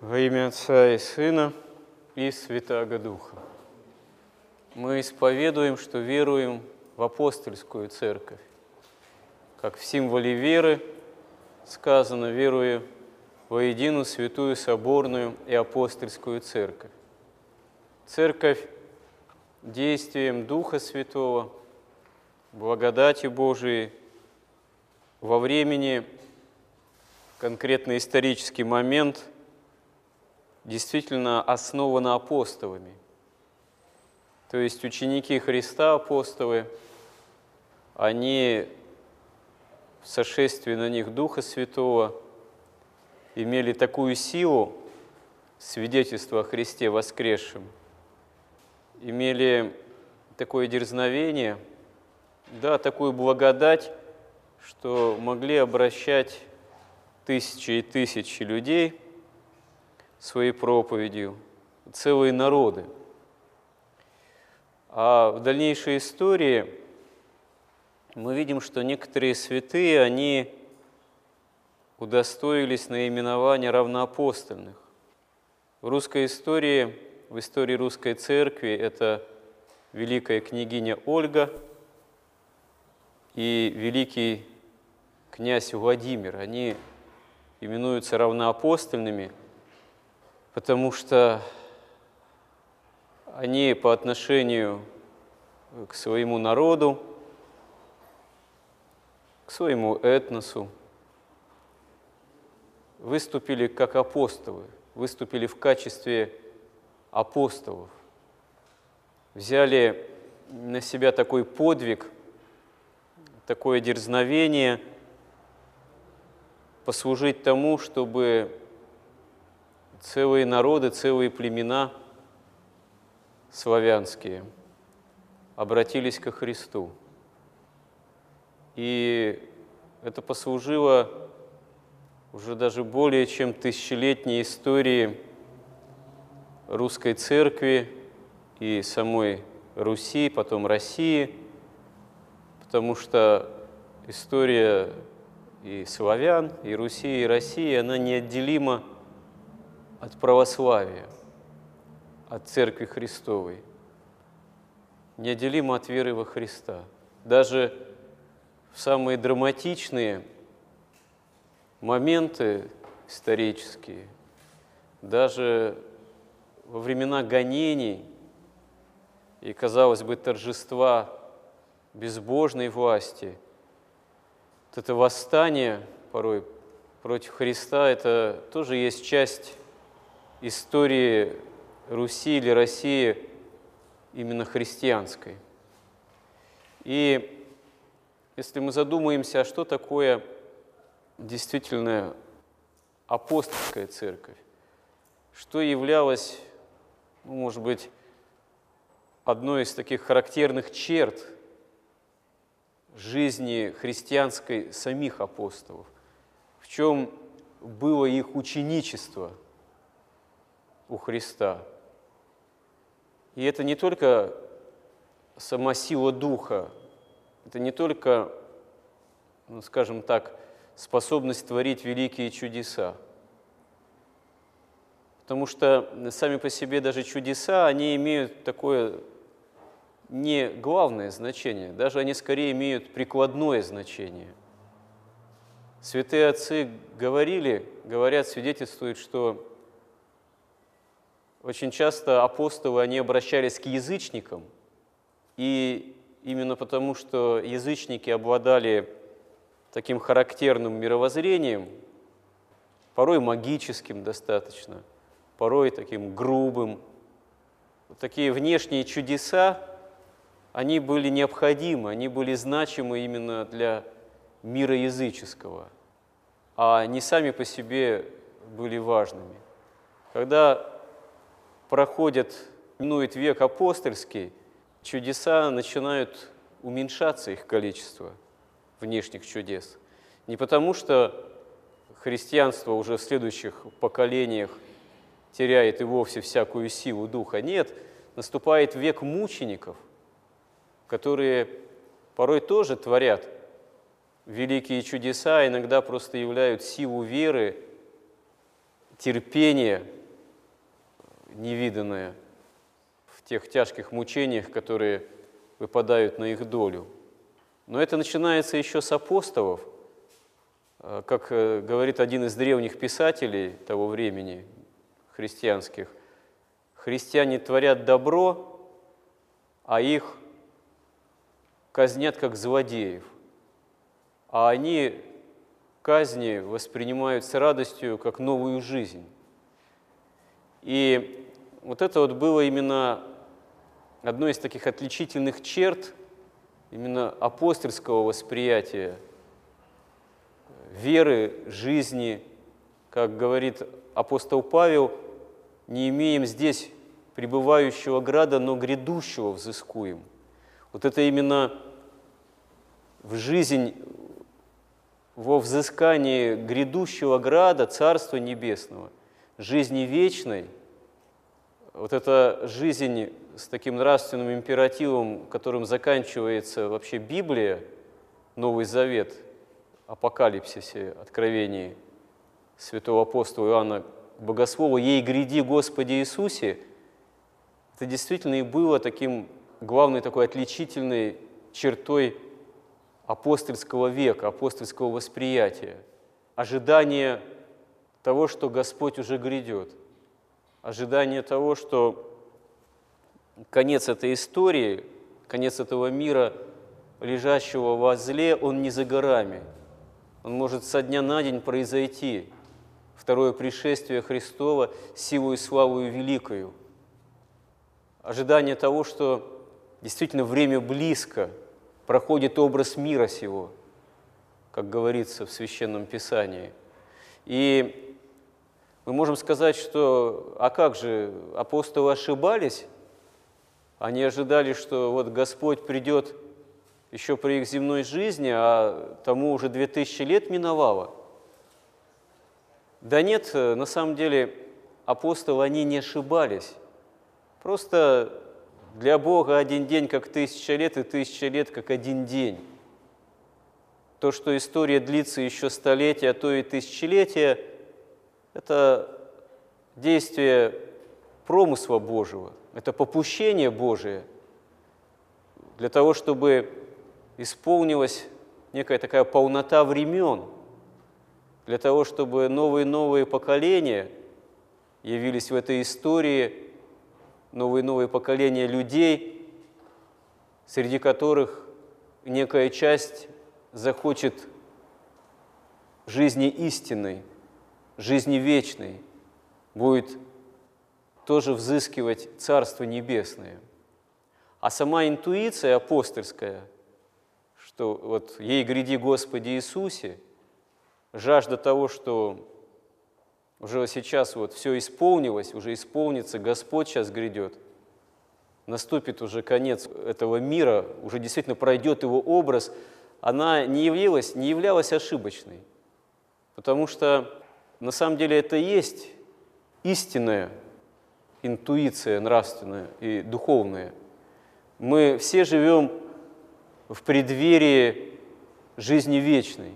Во имя Отца и Сына и Святаго Духа. Мы исповедуем, что веруем в апостольскую церковь. Как в символе веры сказано, верую во единую святую соборную и апостольскую церковь. Церковь действием Духа Святого, благодатью Божией во времени, конкретно исторический момент, действительно основана апостолами. То есть ученики Христа, апостолы, они в сошествии на них Духа Святого имели такую силу свидетельства о Христе воскресшем, имели такое дерзновение, да, такую благодать, что могли обращать тысячи и тысячи людей своей проповедью, целые народы. А в дальнейшей истории мы видим, что некоторые святые, они удостоились наименования равноапостольных. В русской истории, в истории русской церкви, это великая княгиня Ольга и великий князь Владимир. Они именуются равноапостольными, потому что они по отношению к своему народу, к своему этносу выступили как апостолы, выступили в качестве апостолов, взяли на себя такой подвиг, такое дерзновение послужить тому, чтобы целые народы, целые племена славянские обратились ко Христу. И это послужило уже даже более чем тысячелетней истории русской церкви и самой Руси, потом России, потому что история и славян, и Руси, и России, она неотделима от православия, от Церкви Христовой, неотделима от веры во Христа. Даже в самые драматичные моменты исторические, даже во времена гонений и, казалось бы, торжества безбожной власти, вот это восстание порой против Христа, это тоже есть часть истории Руси или России именно христианской. И если мы задумаемся, а что такое действительно апостольская церковь, что являлось, ну, может быть, одной из таких характерных черт жизни христианской самих апостолов, в чем было их ученичество у Христа. И это не только сама сила Духа, это не только, ну, скажем так, способность творить великие чудеса. Потому что сами по себе даже чудеса, они имеют такое не главное значение, даже они скорее имеют прикладное значение. Святые отцы говорили, говорят, свидетельствуют, что очень часто апостолы, они обращались к язычникам, и именно потому, что язычники обладали таким характерным мировоззрением, порой магическим достаточно, порой таким грубым. Такие внешние чудеса, они были необходимы, они были значимы именно для мира языческого, а не сами по себе были важными. Когда проходит, минует век апостольский, чудеса начинают уменьшаться их количество, внешних чудес. Не потому, что христианство уже в следующих поколениях теряет и вовсе всякую силу духа. Нет, наступает век мучеников, которые порой тоже творят великие чудеса, иногда просто являют силу веры терпение невиданное в тех тяжких мучениях, которые выпадают на их долю. Но это начинается еще с апостолов, э, как э, говорит один из древних писателей того времени, христианских. Христиане творят добро, а их казнят как злодеев. А они казни воспринимают с радостью как новую жизнь. И вот это вот было именно одной из таких отличительных черт именно апостольского восприятия веры, жизни, как говорит апостол Павел, не имеем здесь пребывающего града, но грядущего взыскуем. Вот это именно в жизнь, во взыскании грядущего града Царства Небесного, жизни вечной, вот эта жизнь с таким нравственным императивом, которым заканчивается вообще Библия, Новый Завет, Апокалипсисе, Откровении святого апостола Иоанна Богослова «Ей гряди, Господи Иисусе», это действительно и было таким главной такой отличительной чертой апостольского века, апостольского восприятия, ожидание того, что Господь уже грядет, ожидание того, что конец этой истории, конец этого мира, лежащего во зле, он не за горами. Он может со дня на день произойти. Второе пришествие Христова силу и славу великою. Ожидание того, что действительно время близко, проходит образ мира сего, как говорится в Священном Писании. И мы можем сказать, что, а как же, апостолы ошибались, они ожидали, что вот Господь придет еще при их земной жизни, а тому уже две тысячи лет миновало. Да нет, на самом деле апостолы, они не ошибались. Просто для Бога один день как тысяча лет, и тысяча лет как один день. То, что история длится еще столетия, а то и тысячелетия, это действие промысла Божьего – это попущение Божие для того, чтобы исполнилась некая такая полнота времен, для того, чтобы новые-новые поколения явились в этой истории, новые-новые поколения людей, среди которых некая часть захочет жизни истинной, жизни вечной, будет тоже взыскивать Царство Небесное. А сама интуиция апостольская, что вот «Ей гряди, Господи Иисусе», жажда того, что уже сейчас вот все исполнилось, уже исполнится, Господь сейчас грядет, наступит уже конец этого мира, уже действительно пройдет его образ, она не являлась, не являлась ошибочной, потому что на самом деле это и есть истинное интуиция нравственная и духовная. Мы все живем в преддверии жизни вечной.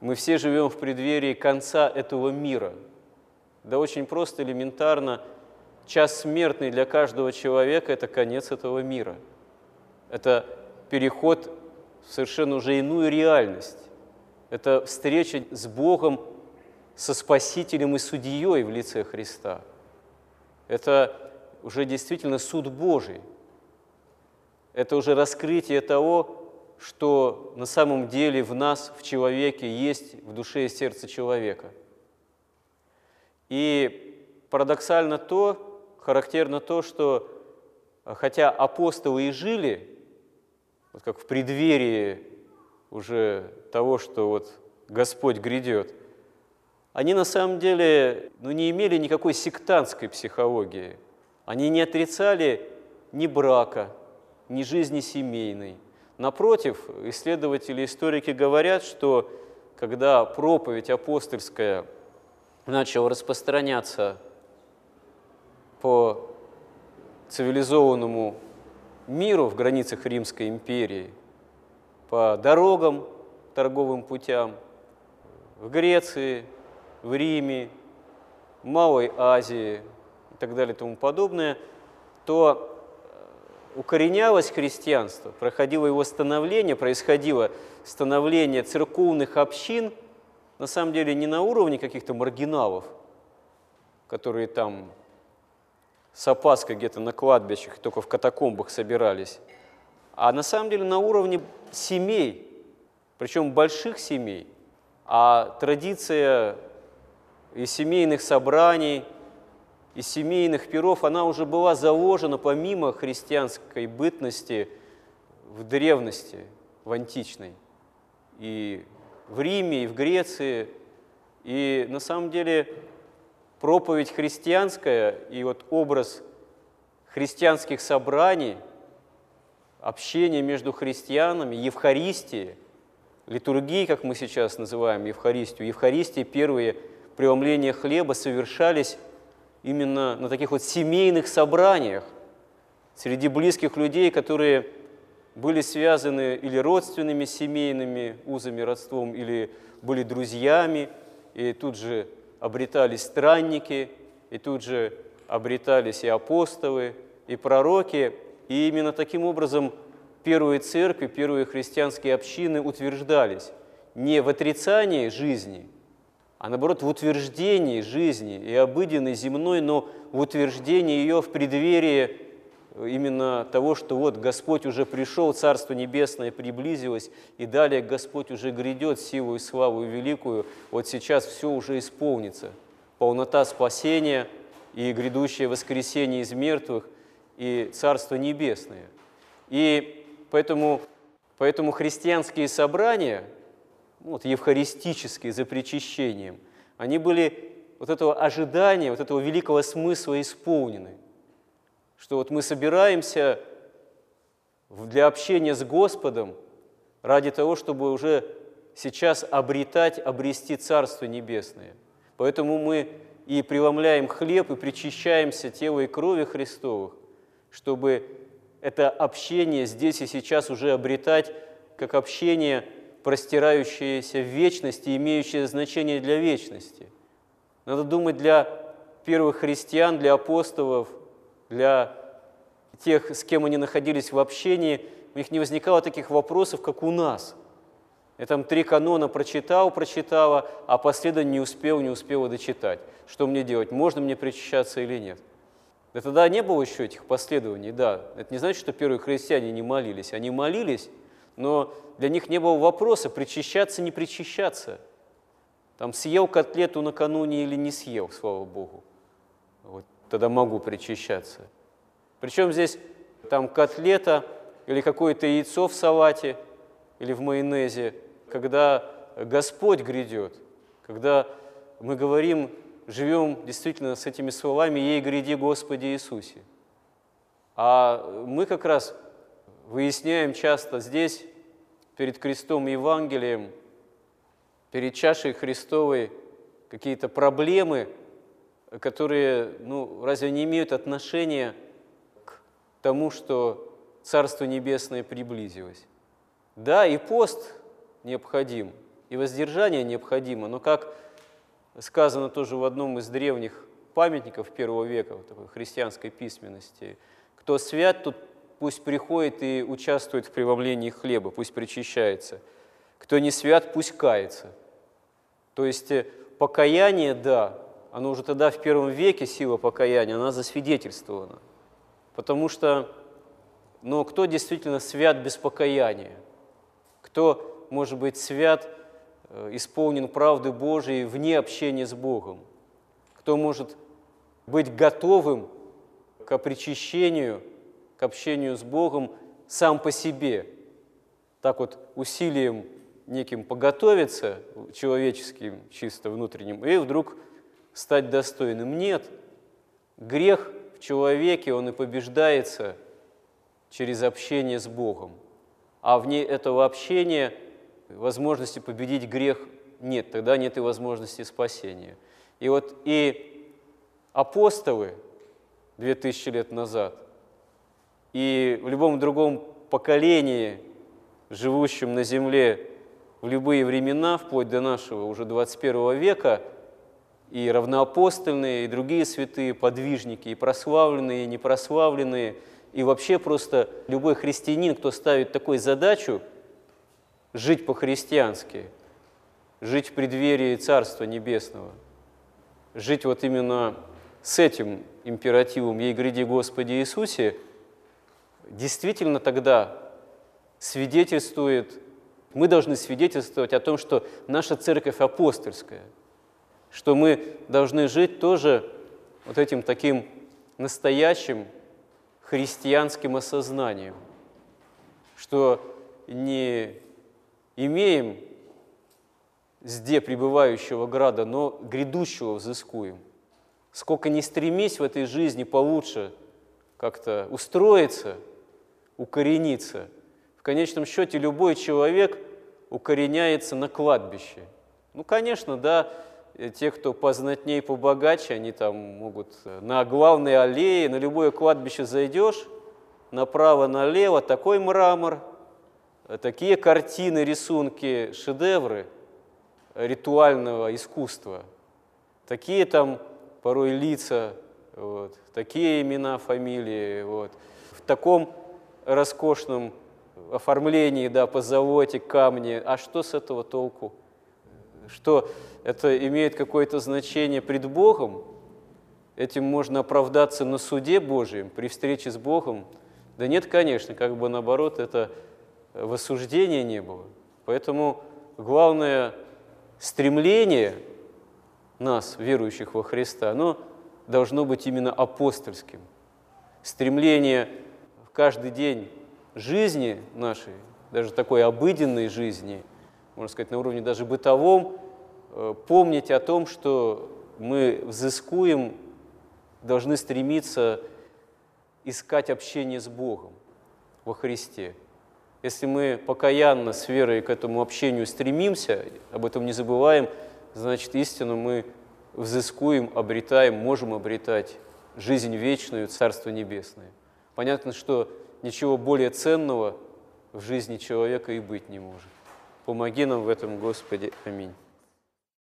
Мы все живем в преддверии конца этого мира. Да очень просто, элементарно, час смертный для каждого человека – это конец этого мира. Это переход в совершенно уже иную реальность. Это встреча с Богом, со Спасителем и Судьей в лице Христа – это уже действительно суд Божий. Это уже раскрытие того, что на самом деле в нас, в человеке, есть в душе и сердце человека. И парадоксально то, характерно то, что хотя апостолы и жили, вот как в преддверии уже того, что вот Господь грядет – они на самом деле ну, не имели никакой сектантской психологии. Они не отрицали ни брака, ни жизни семейной. Напротив, исследователи, историки говорят, что когда проповедь апостольская начала распространяться по цивилизованному миру в границах Римской империи, по дорогам, торговым путям, в Греции, в Риме, Малой Азии и так далее и тому подобное, то э, укоренялось христианство, проходило его становление, происходило становление церковных общин, на самом деле не на уровне каких-то маргиналов, которые там с опаской где-то на кладбищах, только в катакомбах собирались, а на самом деле на уровне семей, причем больших семей. А традиция и семейных собраний, и семейных пиров, она уже была заложена помимо христианской бытности в древности, в античной, и в Риме, и в Греции. И на самом деле проповедь христианская и вот образ христианских собраний, общение между христианами, Евхаристии, литургии, как мы сейчас называем Евхаристию, Евхаристии первые преломления хлеба совершались именно на таких вот семейных собраниях среди близких людей, которые были связаны или родственными семейными узами, родством, или были друзьями, и тут же обретались странники, и тут же обретались и апостолы, и пророки, и именно таким образом первые церкви, первые христианские общины утверждались не в отрицании жизни, а наоборот в утверждении жизни и обыденной земной, но в утверждении ее в преддверии именно того, что вот Господь уже пришел, Царство Небесное приблизилось, и далее Господь уже грядет силу и славу великую, вот сейчас все уже исполнится. Полнота спасения и грядущее воскресение из мертвых и Царство Небесное. И поэтому, поэтому христианские собрания, ну, вот, евхаристические, за причащением, они были вот этого ожидания, вот этого великого смысла исполнены – что вот мы собираемся для общения с Господом ради того, чтобы уже сейчас обретать, обрести Царство Небесное. Поэтому мы и преломляем хлеб, и причащаемся тела и крови Христовых, чтобы это общение здесь и сейчас уже обретать как общение, простирающееся в вечности, имеющее значение для вечности. Надо думать для первых христиан, для апостолов – для тех, с кем они находились в общении, у них не возникало таких вопросов, как у нас. Я там три канона прочитал, прочитала, а последовательно не успел, не успела дочитать. Что мне делать? Можно мне причащаться или нет? Да тогда не было еще этих последований, да. Это не значит, что первые христиане не молились. Они молились, но для них не было вопроса, причащаться, не причащаться. Там съел котлету накануне или не съел, слава Богу. Вот тогда могу причащаться. Причем здесь там котлета или какое-то яйцо в салате или в майонезе, когда Господь грядет, когда мы говорим, живем действительно с этими словами «Ей гряди, Господи Иисусе». А мы как раз выясняем часто здесь, перед крестом и Евангелием, перед чашей Христовой какие-то проблемы – которые, ну, разве не имеют отношения к тому, что Царство Небесное приблизилось? Да, и пост необходим, и воздержание необходимо, но как сказано тоже в одном из древних памятников первого века, такой христианской письменности, кто свят, тот пусть приходит и участвует в преломлении хлеба, пусть причащается. Кто не свят, пусть кается. То есть э, покаяние, да, оно уже тогда в первом веке, сила покаяния, она засвидетельствована. Потому что, но кто действительно свят без покаяния? Кто может быть свят, э, исполнен правды Божией вне общения с Богом? Кто может быть готовым к причащению, к общению с Богом сам по себе? Так вот усилием неким поготовиться, человеческим, чисто внутренним, и вдруг стать достойным. Нет, грех в человеке, он и побеждается через общение с Богом. А вне этого общения возможности победить грех нет, тогда нет и возможности спасения. И вот и апостолы 2000 лет назад, и в любом другом поколении, живущем на земле в любые времена, вплоть до нашего уже 21 века – и равноапостольные, и другие святые подвижники, и прославленные, и непрославленные, и вообще просто любой христианин, кто ставит такую задачу жить по-христиански, жить в преддверии Царства Небесного, жить вот именно с этим императивом «Ей гряди Господи Иисусе», действительно тогда свидетельствует, мы должны свидетельствовать о том, что наша церковь апостольская – что мы должны жить тоже вот этим таким настоящим христианским осознанием, что не имеем зде пребывающего града, но грядущего взыскуем. Сколько не стремись в этой жизни получше как-то устроиться, укорениться, в конечном счете любой человек укореняется на кладбище. Ну, конечно, да, Э, те, кто познатнее, побогаче, они там могут э, на главной аллее, на любое кладбище зайдешь, направо-налево такой мрамор, э, такие картины, рисунки, шедевры ритуального искусства, такие там порой лица, вот, такие имена, фамилии. Вот. В таком роскошном оформлении, да, позолоте, камни. А что с этого толку? Что это имеет какое-то значение пред Богом, этим можно оправдаться на суде Божьем, при встрече с Богом. Да нет, конечно, как бы наоборот, это в осуждении не было. Поэтому главное стремление нас, верующих во Христа, оно должно быть именно апостольским. Стремление каждый день жизни нашей, даже такой обыденной жизни, можно сказать, на уровне даже бытовом, Э, помнить о том, что мы взыскуем, должны стремиться искать общение с Богом во Христе. Если мы покаянно с верой к этому общению стремимся, об этом не забываем, значит, истину мы взыскуем, обретаем, можем обретать жизнь вечную, Царство Небесное. Понятно, что ничего более ценного в жизни человека и быть не может. Помоги нам в этом, Господи. Аминь.